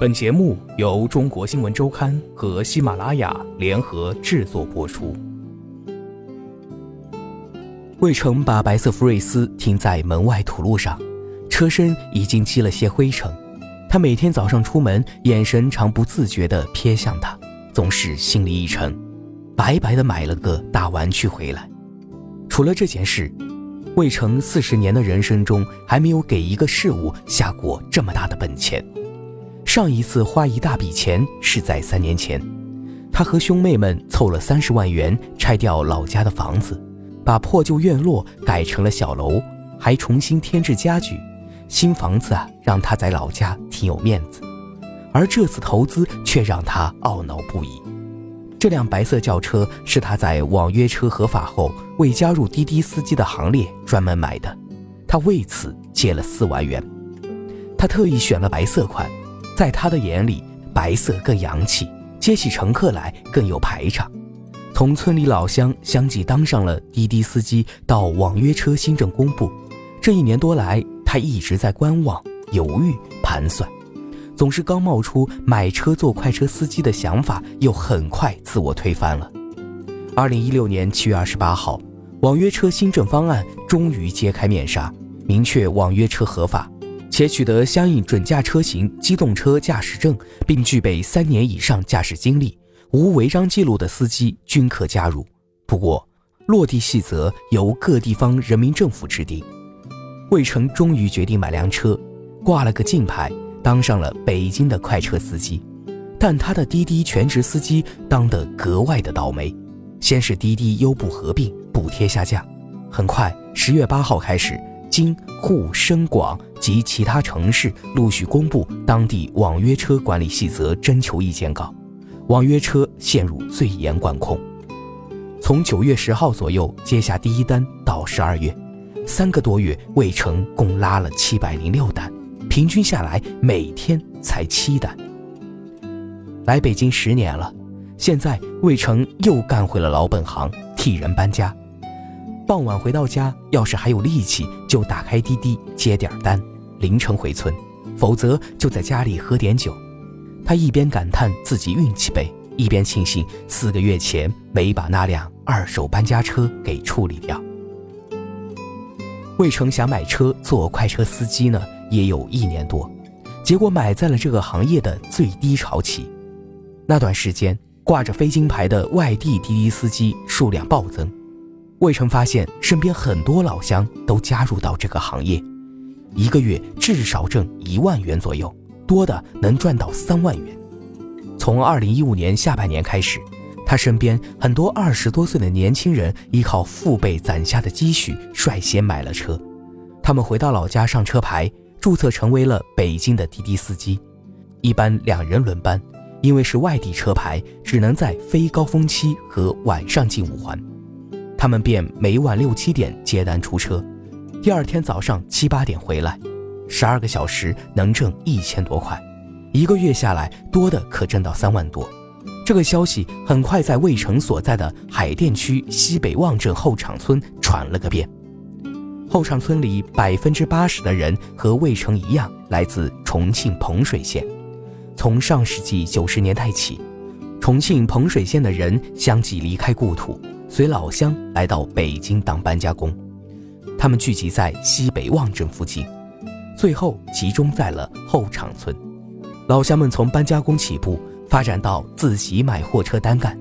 本节目由中国新闻周刊和喜马拉雅联合制作播出。魏成把白色福瑞斯停在门外土路上，车身已经积了些灰尘。他每天早上出门，眼神常不自觉地瞥向他，总是心里一沉，白白的买了个大玩具回来。除了这件事，魏成四十年的人生中还没有给一个事物下过这么大的本钱。上一次花一大笔钱是在三年前，他和兄妹们凑了三十万元拆掉老家的房子，把破旧院落改成了小楼，还重新添置家具。新房子啊，让他在老家挺有面子，而这次投资却让他懊恼不已。这辆白色轿车是他在网约车合法后为加入滴滴司机的行列专门买的，他为此借了四万元。他特意选了白色款。在他的眼里，白色更洋气，接起乘客来更有排场。从村里老乡相继当上了滴滴司机，到网约车新政公布，这一年多来，他一直在观望、犹豫、盘算，总是刚冒出买车做快车司机的想法，又很快自我推翻了。二零一六年七月二十八号，网约车新政方案终于揭开面纱，明确网约车合法。且取得相应准驾车型机动车驾驶证，并具备三年以上驾驶经历、无违章记录的司机均可加入。不过，落地细则由各地方人民政府制定。魏成终于决定买辆车，挂了个金牌，当上了北京的快车司机。但他的滴滴全职司机当得格外的倒霉。先是滴滴优步合并，补贴下降。很快，十月八号开始。京沪深广及其他城市陆续公布当地网约车管理细则征求意见稿，网约车陷入最严管控。从九月十号左右接下第一单到十二月，三个多月，魏成共拉了七百零六单，平均下来每天才七单。来北京十年了，现在魏成又干回了老本行，替人搬家。傍晚回到家，要是还有力气，就打开滴滴接点单，凌晨回村；否则就在家里喝点酒。他一边感叹自己运气背，一边庆幸四个月前没把那辆二手搬家车给处理掉。魏成想买车做快车司机呢，也有一年多，结果买在了这个行业的最低潮期。那段时间，挂着非京牌的外地滴滴司机数量暴增。魏成发现身边很多老乡都加入到这个行业，一个月至少挣一万元左右，多的能赚到三万元。从二零一五年下半年开始，他身边很多二十多岁的年轻人依靠父辈攒下的积蓄，率先买了车。他们回到老家上车牌，注册成为了北京的滴滴司机，一般两人轮班，因为是外地车牌，只能在非高峰期和晚上进五环。他们便每晚六七点接单出车，第二天早上七八点回来，十二个小时能挣一千多块，一个月下来多的可挣到三万多。这个消息很快在魏成所在的海淀区西北旺镇后场村传了个遍。后场村里百分之八十的人和魏成一样，来自重庆彭水县。从上世纪九十年代起，重庆彭水县的人相继离开故土。随老乡来到北京当搬家工，他们聚集在西北望镇附近，最后集中在了后场村。老乡们从搬家工起步，发展到自己买货车单干。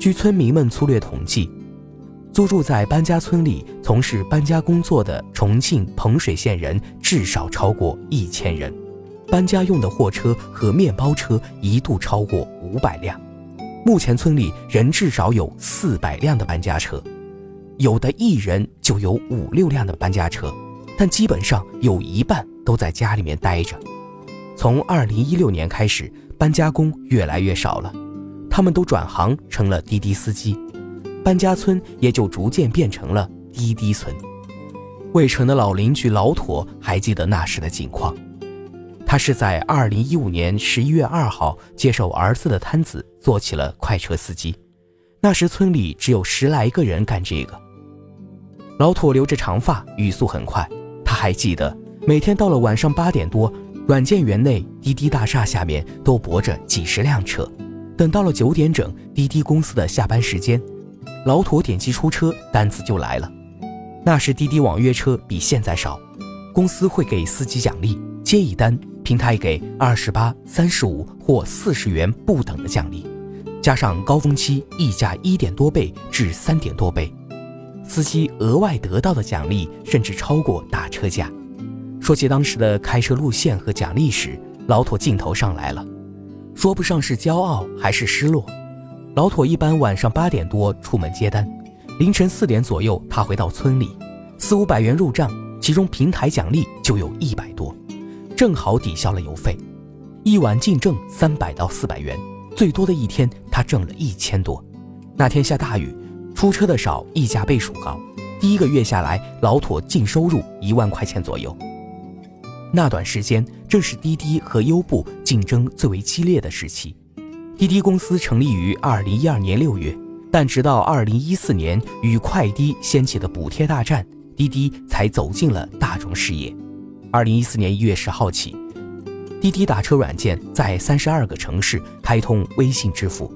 据村民们粗略统计，租住在搬家村里从事搬家工作的重庆彭水县人至少超过一千人，搬家用的货车和面包车一度超过五百辆。目前村里人至少有四百辆的搬家车，有的一人就有五六辆的搬家车，但基本上有一半都在家里面待着。从二零一六年开始，搬家工越来越少了，他们都转行成了滴滴司机，搬家村也就逐渐变成了滴滴村。魏城的老邻居老妥还记得那时的景况。他是在二零一五年十一月二号接受儿子的摊子，做起了快车司机。那时村里只有十来个人干这个。老妥留着长发，语速很快。他还记得，每天到了晚上八点多，软件园内滴滴大厦下面都泊着几十辆车。等到了九点整，滴滴公司的下班时间，老妥点击出车，单子就来了。那时滴滴网约车比现在少，公司会给司机奖励，接一单平台给二十八、三十五或四十元不等的奖励，加上高峰期溢价一点多倍至三点多倍，司机额外得到的奖励甚至超过打车价。说起当时的开车路线和奖励时，老妥劲头上来了。说不上是骄傲还是失落，老妥一般晚上八点多出门接单，凌晨四点左右他回到村里，四五百元入账，其中平台奖励就有一百多，正好抵消了油费，一晚净挣三百到四百元，最多的一天他挣了一千多。那天下大雨，出车的少，溢价倍数高，第一个月下来，老妥净收入一万块钱左右。那段时间正是滴滴和优步竞争最为激烈的时期。滴滴公司成立于二零一二年六月，但直到二零一四年与快滴掀起的补贴大战，滴滴才走进了大众视野。二零一四年一月十号起，滴滴打车软件在三十二个城市开通微信支付，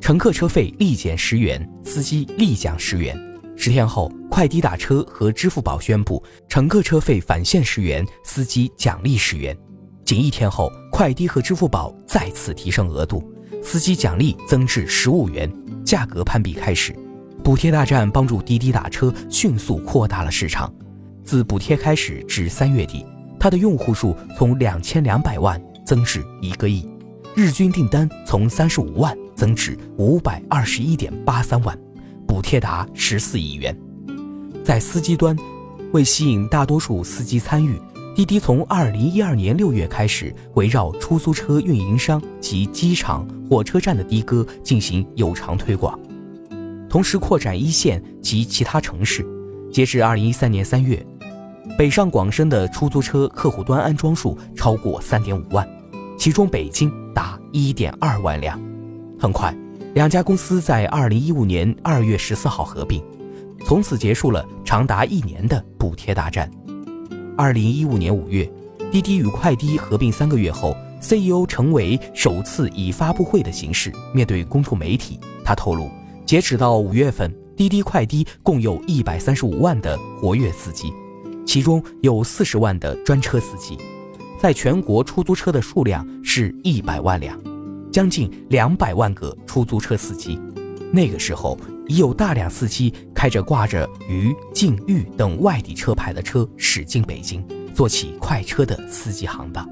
乘客车费立减十元，司机立降十元。十天后，快滴打车和支付宝宣布，乘客车费返现十元，司机奖励十元。仅一天后，快滴和支付宝再次提升额度，司机奖励增至十五元，价格攀比开始。补贴大战帮助滴滴打车迅速扩大了市场。自补贴开始至三月底，它的用户数从两千两百万增至一个亿，日均订单从三十五万增至五百二十一点八三万。补贴达十四亿元，在司机端，为吸引大多数司机参与，滴滴从二零一二年六月开始，围绕出租车运营商及机场、火车站的的哥进行有偿推广，同时扩展一线及其他城市。截至二零一三年三月，北上广深的出租车客户端安装数超过三点五万，其中北京达一点二万辆。很快。两家公司在二零一五年二月十四号合并，从此结束了长达一年的补贴大战。二零一五年五月，滴滴与快滴合并三个月后，CEO 陈伟首次以发布会的形式面对公众媒体。他透露，截止到五月份，滴滴快滴共有一百三十五万的活跃司机，其中有四十万的专车司机，在全国出租车的数量是一百万辆。将近两百万个出租车司机，那个时候已有大量司机开着挂着渝、晋、豫等外地车牌的车驶进北京，做起快车的司机行当。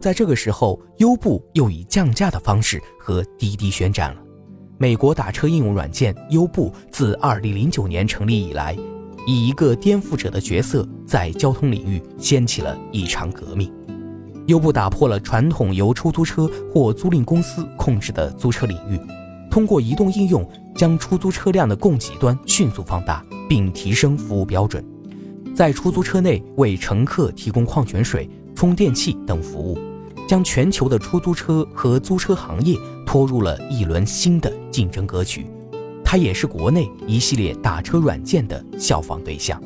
在这个时候，优步又以降价的方式和滴滴宣战了。美国打车应用软件优步自2009年成立以来，以一个颠覆者的角色，在交通领域掀起了一场革命。优步打破了传统由出租车或租赁公司控制的租车领域，通过移动应用将出租车辆的供给端迅速放大，并提升服务标准，在出租车内为乘客提供矿泉水、充电器等服务，将全球的出租车和租车行业拖入了一轮新的竞争格局。它也是国内一系列打车软件的效仿对象。